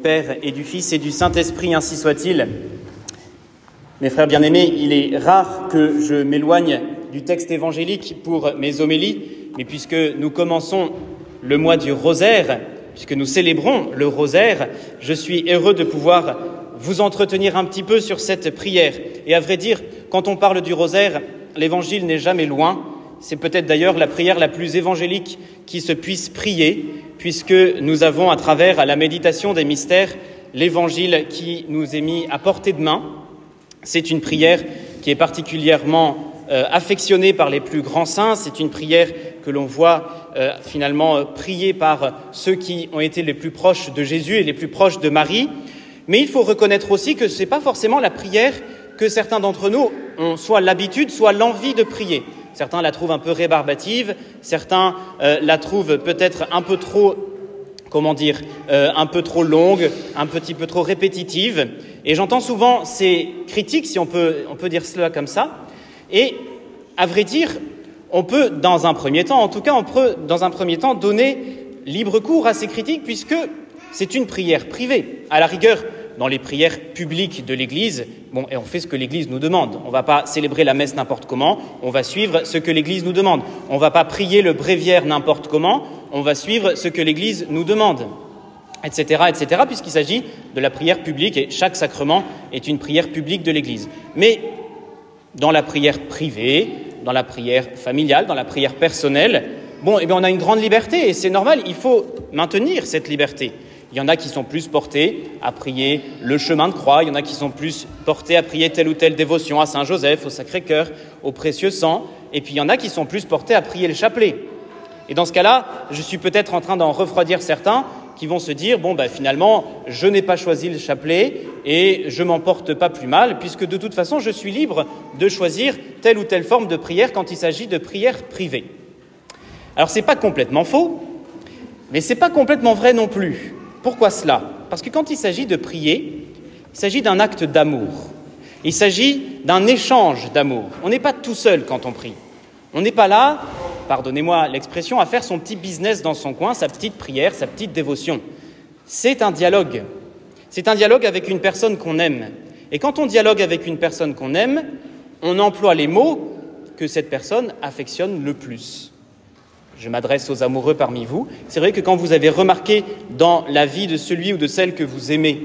Père et du Fils et du Saint-Esprit, ainsi soit-il. Mes frères bien-aimés, il est rare que je m'éloigne du texte évangélique pour mes homélies, mais puisque nous commençons le mois du rosaire, puisque nous célébrons le rosaire, je suis heureux de pouvoir vous entretenir un petit peu sur cette prière. Et à vrai dire, quand on parle du rosaire, l'évangile n'est jamais loin. C'est peut-être d'ailleurs la prière la plus évangélique qui se puisse prier, puisque nous avons, à travers la méditation des mystères, l'évangile qui nous est mis à portée de main. C'est une prière qui est particulièrement euh, affectionnée par les plus grands saints. C'est une prière que l'on voit euh, finalement euh, priée par ceux qui ont été les plus proches de Jésus et les plus proches de Marie. Mais il faut reconnaître aussi que ce n'est pas forcément la prière que certains d'entre nous ont soit l'habitude, soit l'envie de prier. Certains la trouvent un peu rébarbative, certains euh, la trouvent peut-être un peu trop, comment dire, euh, un peu trop longue, un petit peu trop répétitive. Et j'entends souvent ces critiques, si on peut, on peut dire cela comme ça. Et à vrai dire, on peut, dans un premier temps, en tout cas, on peut, dans un premier temps, donner libre cours à ces critiques, puisque c'est une prière privée. À la rigueur, dans les prières publiques de l'Église, bon, et on fait ce que l'Église nous demande. On ne va pas célébrer la messe n'importe comment, on va suivre ce que l'Église nous demande. On ne va pas prier le bréviaire n'importe comment, on va suivre ce que l'Église nous demande, etc., etc., puisqu'il s'agit de la prière publique, et chaque sacrement est une prière publique de l'Église. Mais dans la prière privée, dans la prière familiale, dans la prière personnelle, bon, eh bien, on a une grande liberté, et c'est normal, il faut maintenir cette liberté. Il y en a qui sont plus portés à prier le chemin de croix, il y en a qui sont plus portés à prier telle ou telle dévotion à Saint Joseph, au Sacré-Cœur, au précieux sang, et puis il y en a qui sont plus portés à prier le chapelet. Et dans ce cas-là, je suis peut-être en train d'en refroidir certains qui vont se dire bon, ben, finalement, je n'ai pas choisi le chapelet et je m'en porte pas plus mal, puisque de toute façon, je suis libre de choisir telle ou telle forme de prière quand il s'agit de prière privée. Alors, ce n'est pas complètement faux, mais ce n'est pas complètement vrai non plus. Pourquoi cela? Parce que quand il s'agit de prier, il s'agit d'un acte d'amour. Il s'agit d'un échange d'amour. On n'est pas tout seul quand on prie. On n'est pas là, pardonnez-moi l'expression, à faire son petit business dans son coin, sa petite prière, sa petite dévotion. C'est un dialogue. C'est un dialogue avec une personne qu'on aime. Et quand on dialogue avec une personne qu'on aime, on emploie les mots que cette personne affectionne le plus je m'adresse aux amoureux parmi vous, c'est vrai que quand vous avez remarqué dans la vie de celui ou de celle que vous aimez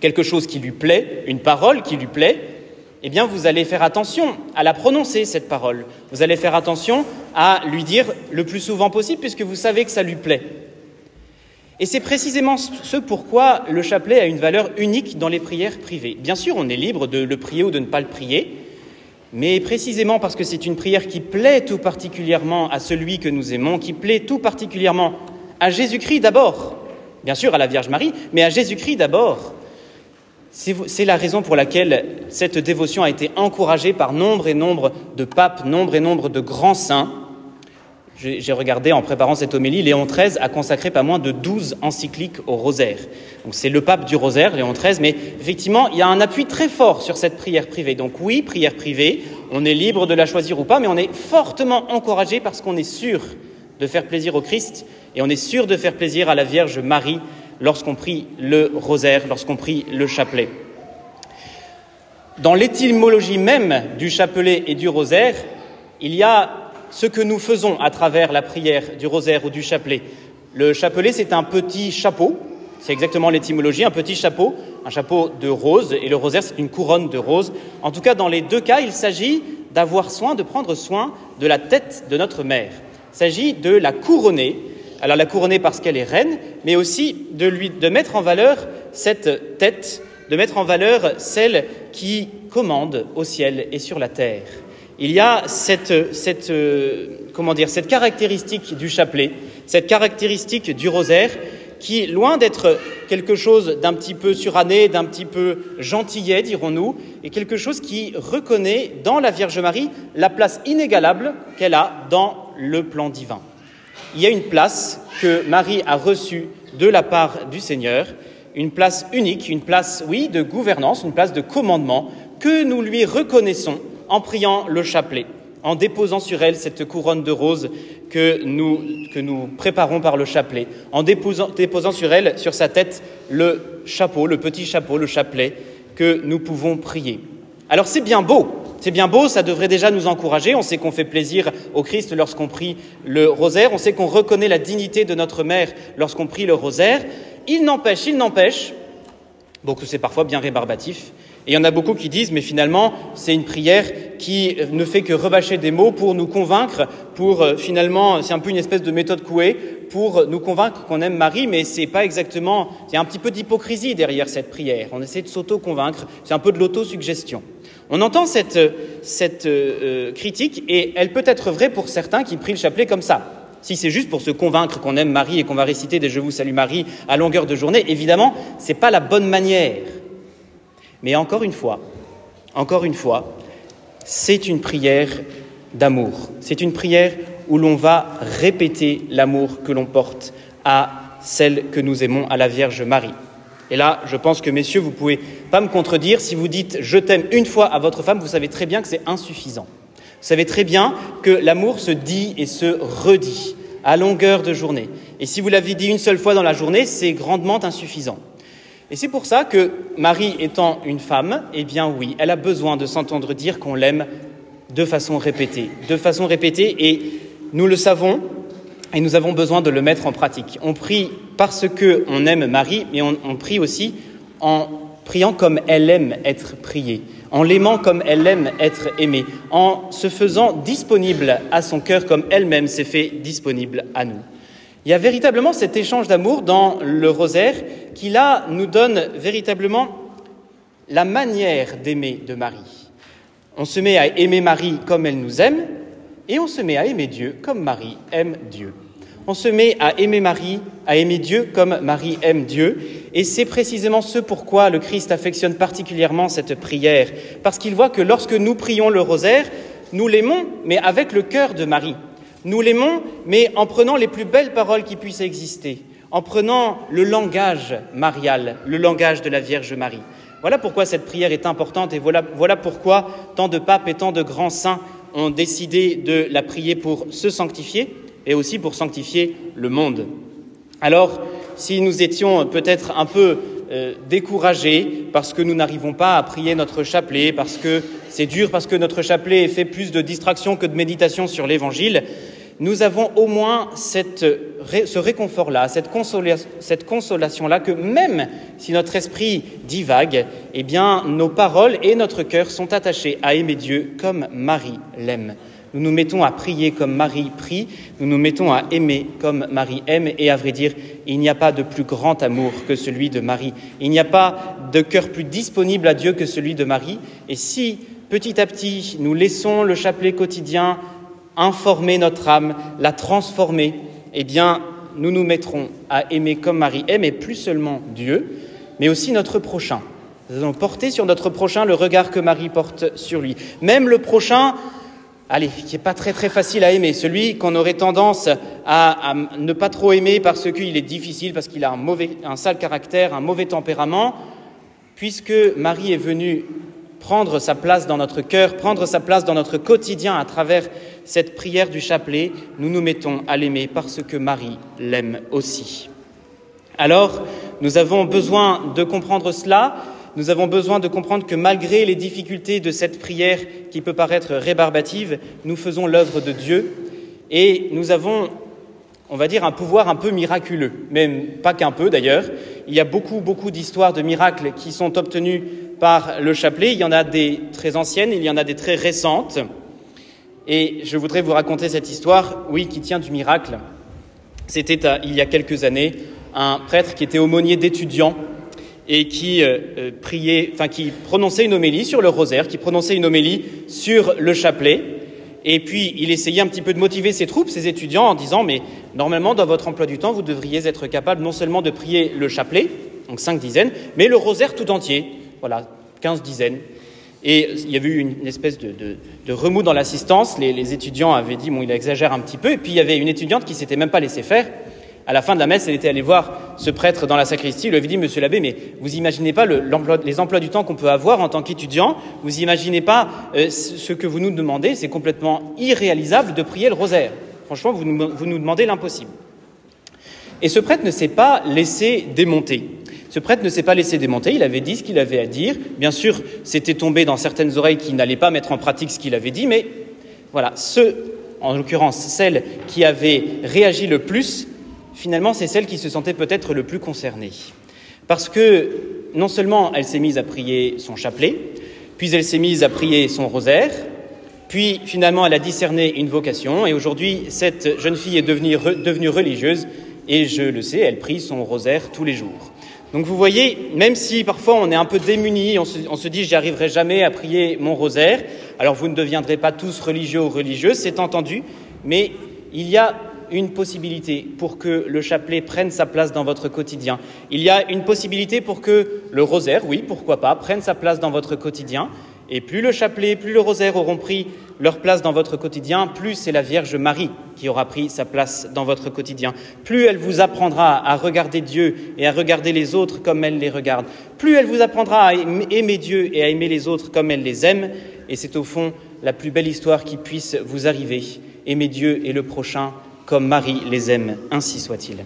quelque chose qui lui plaît, une parole qui lui plaît, eh bien vous allez faire attention à la prononcer, cette parole. Vous allez faire attention à lui dire le plus souvent possible puisque vous savez que ça lui plaît. Et c'est précisément ce pourquoi le chapelet a une valeur unique dans les prières privées. Bien sûr, on est libre de le prier ou de ne pas le prier, mais précisément parce que c'est une prière qui plaît tout particulièrement à celui que nous aimons, qui plaît tout particulièrement à Jésus-Christ d'abord, bien sûr à la Vierge Marie, mais à Jésus-Christ d'abord. C'est la raison pour laquelle cette dévotion a été encouragée par nombre et nombre de papes, nombre et nombre de grands saints, j'ai regardé en préparant cette homélie, Léon XIII a consacré pas moins de 12 encycliques au rosaire. Donc c'est le pape du rosaire, Léon XIII, mais effectivement, il y a un appui très fort sur cette prière privée. Donc oui, prière privée, on est libre de la choisir ou pas, mais on est fortement encouragé parce qu'on est sûr de faire plaisir au Christ et on est sûr de faire plaisir à la Vierge Marie lorsqu'on prie le rosaire, lorsqu'on prie le chapelet. Dans l'étymologie même du chapelet et du rosaire, il y a ce que nous faisons à travers la prière du rosaire ou du chapelet. Le chapelet, c'est un petit chapeau, c'est exactement l'étymologie, un petit chapeau, un chapeau de rose, et le rosaire, c'est une couronne de rose. En tout cas, dans les deux cas, il s'agit d'avoir soin, de prendre soin de la tête de notre mère. Il s'agit de la couronner, alors la couronner parce qu'elle est reine, mais aussi de, lui, de mettre en valeur cette tête, de mettre en valeur celle qui commande au ciel et sur la terre il y a euh, cette caractéristique du chapelet, cette caractéristique du rosaire, qui, loin d'être quelque chose d'un petit peu suranné, d'un petit peu gentillet, dirons-nous, est quelque chose qui reconnaît dans la Vierge Marie la place inégalable qu'elle a dans le plan divin. Il y a une place que Marie a reçue de la part du Seigneur, une place unique, une place, oui, de gouvernance, une place de commandement que nous lui reconnaissons en priant le chapelet. en déposant sur elle cette couronne de roses que nous, préparons par le chapelet, en déposant, déposant sur elle, sur sa tête, le chapeau, le petit chapeau, le chapelet, que nous pouvons prier. Alors c'est bien beau, c'est bien beau, ça devrait déjà nous encourager. On sait qu'on fait plaisir au Christ lorsqu'on prie le rosaire, on sait qu'on reconnaît la dignité de notre mère lorsqu'on prie le rosaire. Il n'empêche, il n'empêche, que c'est parfois bien rébarbatif, et il y en a beaucoup qui disent, mais finalement, c'est une prière qui ne fait que rebâcher des mots pour nous convaincre, pour euh, finalement, c'est un peu une espèce de méthode couée, pour nous convaincre qu'on aime Marie, mais c'est pas exactement, il y a un petit peu d'hypocrisie derrière cette prière. On essaie de s'auto-convaincre, c'est un peu de l'autosuggestion. On entend cette, cette euh, critique et elle peut être vraie pour certains qui prient le chapelet comme ça. Si c'est juste pour se convaincre qu'on aime Marie et qu'on va réciter des Je vous salue Marie à longueur de journée, évidemment, c'est pas la bonne manière. Mais encore une fois, encore une fois, c'est une prière d'amour. C'est une prière où l'on va répéter l'amour que l'on porte à celle que nous aimons, à la Vierge Marie. Et là, je pense que, messieurs, vous pouvez pas me contredire. Si vous dites je t'aime une fois à votre femme, vous savez très bien que c'est insuffisant. Vous savez très bien que l'amour se dit et se redit à longueur de journée. Et si vous l'avez dit une seule fois dans la journée, c'est grandement insuffisant. Et c'est pour ça que Marie étant une femme, eh bien oui, elle a besoin de s'entendre dire qu'on l'aime de façon répétée, de façon répétée, et nous le savons, et nous avons besoin de le mettre en pratique. On prie parce que on aime Marie, mais on, on prie aussi en priant comme elle aime être priée, en l'aimant comme elle aime être aimée, en se faisant disponible à son cœur comme elle-même s'est fait disponible à nous. Il y a véritablement cet échange d'amour dans le rosaire qui, là, nous donne véritablement la manière d'aimer de Marie. On se met à aimer Marie comme elle nous aime, et on se met à aimer Dieu comme Marie aime Dieu. On se met à aimer Marie, à aimer Dieu comme Marie aime Dieu, et c'est précisément ce pourquoi le Christ affectionne particulièrement cette prière, parce qu'il voit que lorsque nous prions le rosaire, nous l'aimons, mais avec le cœur de Marie. Nous l'aimons, mais en prenant les plus belles paroles qui puissent exister, en prenant le langage marial, le langage de la Vierge Marie. Voilà pourquoi cette prière est importante et voilà, pourquoi tant de papes et tant de grands saints ont décidé de la prier pour se sanctifier et aussi pour sanctifier le monde. Alors, si nous étions peut-être un peu euh, découragés parce que nous n'arrivons pas à prier notre chapelet, parce que c'est dur, parce que notre chapelet fait plus de distraction que de méditation sur l'Évangile, nous avons au moins ce réconfort-là, cette, consolation-là, que même si notre esprit divague, eh nos paroles et notre cœur sont attachés à aimer Dieu comme Marie l'aime. Nous nous mettons à prier comme Marie prie, nous nous mettons à aimer comme Marie aime, et à vrai dire, il n'y a pas de plus grand amour que celui de Marie. Il n'y a pas de cœur plus disponible à Dieu que celui de Marie. Et si petit à petit nous laissons le chapelet quotidien informer notre âme, la transformer, eh bien, nous nous mettrons à aimer comme Marie aime, et plus seulement Dieu, mais aussi notre prochain. Nous allons porter sur notre prochain le regard que Marie porte sur lui. Même le prochain, allez, qui n'est pas très très facile à aimer, celui qu'on aurait tendance à, ne pas trop aimer parce qu'il est difficile, parce qu'il a un, mauvais, un sale caractère, un mauvais tempérament, puisque Marie est venue prendre sa place dans notre cœur, prendre sa place dans notre quotidien à travers cette prière du chapelet, nous nous mettons à l'aimer parce que Marie l'aime aussi. Alors, nous avons besoin de comprendre cela, nous avons besoin de comprendre que malgré les difficultés de cette prière qui peut paraître rébarbative, nous faisons l'œuvre de Dieu et nous avons, on va dire, un pouvoir un peu miraculeux, même pas qu'un peu d'ailleurs. Il y a beaucoup, beaucoup d'histoires de miracles qui sont obtenus par le chapelet. Il y en a des très anciennes, il y en a des très récentes. Et je voudrais vous raconter cette histoire, oui, qui tient du miracle. C'était il y a quelques années un prêtre qui était aumônier d'étudiants et qui euh, euh, priait, enfin qui prononçait une homélie sur le rosaire, qui prononçait une homélie sur le chapelet. Et puis il essayait un petit peu de motiver ses troupes, ses étudiants, en disant mais normalement dans votre emploi du temps vous devriez être capable non seulement de prier le chapelet, donc cinq dizaines, mais le rosaire tout entier voilà, 15 dizaines. Et il y avait eu une, espèce de, remous dans l'assistance. Les, étudiants avaient dit, bon, il exagère un petit peu. Et puis il y avait une étudiante qui s'était même pas laissée faire À la fin de la messe, elle était allée voir ce prêtre dans la sacristie. Il lui avait dit, Monsieur l'abbé, mais vous imaginez pas les emplois du temps qu'on peut avoir en tant qu'étudiant? Vous imaginez pas euh, ce que vous nous demandez? C'est complètement irréalisable de prier le rosaire. Franchement, vous nous, vous nous demandez l'impossible. Et ce prêtre ne s'est pas laissé démonter. Ce prêtre ne s'est pas laissé démonter, il avait dit ce qu'il avait à dire. Bien sûr, c'était tombé dans certaines oreilles qui n'allaient pas mettre en pratique ce qu'il avait dit, mais voilà, ceux, en l'occurrence celles qui avaient réagi le plus, finalement, c'est celles qui se sentaient peut-être le plus concernées. Parce que non seulement elle s'est mise à prier son chapelet, puis elle s'est mise à prier son rosaire, puis finalement elle a discerné une vocation, et aujourd'hui cette jeune fille est devenue, devenue religieuse, et je le sais, elle prie son rosaire tous les jours. Donc vous voyez, même si parfois on est un peu démuni, on se, on se dit j'y arriverai jamais à prier mon rosaire, alors vous ne deviendrez pas tous religieux ou religieuses, c'est entendu, mais il y a une possibilité pour que le chapelet prenne sa place dans votre quotidien. Il y a une possibilité pour que le rosaire, oui, pourquoi pas, prenne sa place dans votre quotidien. Et plus le chapelet, plus le rosaire auront pris leur place dans votre quotidien, plus c'est la Vierge Marie qui aura pris sa place dans votre quotidien. Plus elle vous apprendra à regarder Dieu et à regarder les autres comme elle les regarde. Plus elle vous apprendra à aimer Dieu et à aimer les autres comme elle les aime. Et c'est au fond la plus belle histoire qui puisse vous arriver. Aimer Dieu et le prochain comme Marie les aime, ainsi soit-il.